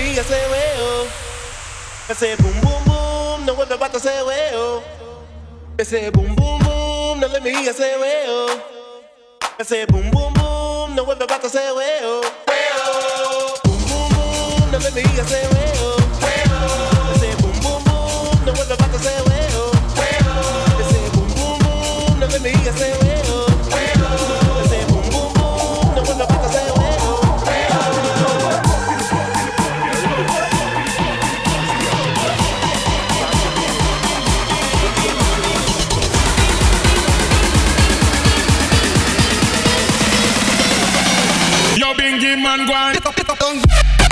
hear say well. I say boom boom boom, now what about to say well? I say boom boom boom, now let me you say well. I say boom boom boom, now what about to say well? Well, boom boom boom, now let me you say Bingy man, go on.